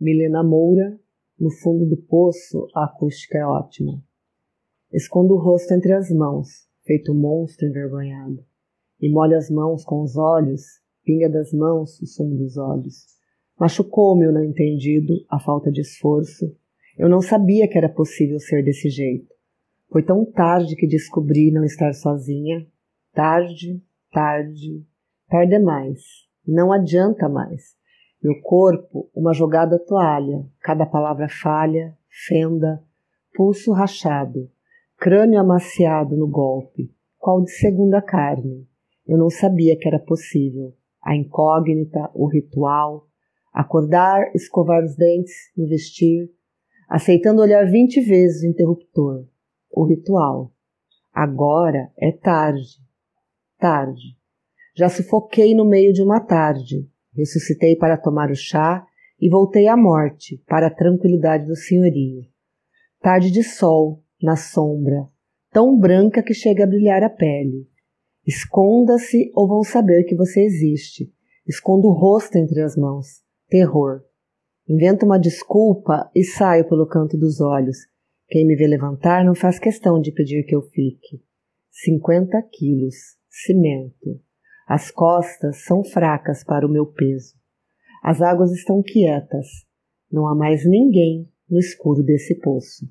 Milena Moura, no fundo do poço, a acústica é ótima. Escondo o rosto entre as mãos, feito um monstro envergonhado, e molho as mãos com os olhos, pinga das mãos o sumo dos olhos. Machucou-me o não entendido, a falta de esforço. Eu não sabia que era possível ser desse jeito. Foi tão tarde que descobri não estar sozinha. Tarde, tarde, tarde demais. Não adianta mais. Meu corpo, uma jogada toalha, cada palavra falha, fenda, pulso rachado, crânio amaciado no golpe, qual de segunda carne. Eu não sabia que era possível. A incógnita, o ritual, acordar, escovar os dentes, me vestir, aceitando olhar vinte vezes o interruptor, o ritual. Agora é tarde, tarde. Já sufoquei no meio de uma tarde, ressuscitei para tomar o chá e voltei à morte, para a tranquilidade do senhorio. Tarde de sol, na sombra, tão branca que chega a brilhar a pele. Esconda-se ou vão saber que você existe. Esconda o rosto entre as mãos. Terror. Invento uma desculpa e saio pelo canto dos olhos. Quem me vê levantar não faz questão de pedir que eu fique. Cinquenta quilos. Cimento. As costas são fracas para o meu peso. As águas estão quietas. Não há mais ninguém no escuro desse poço.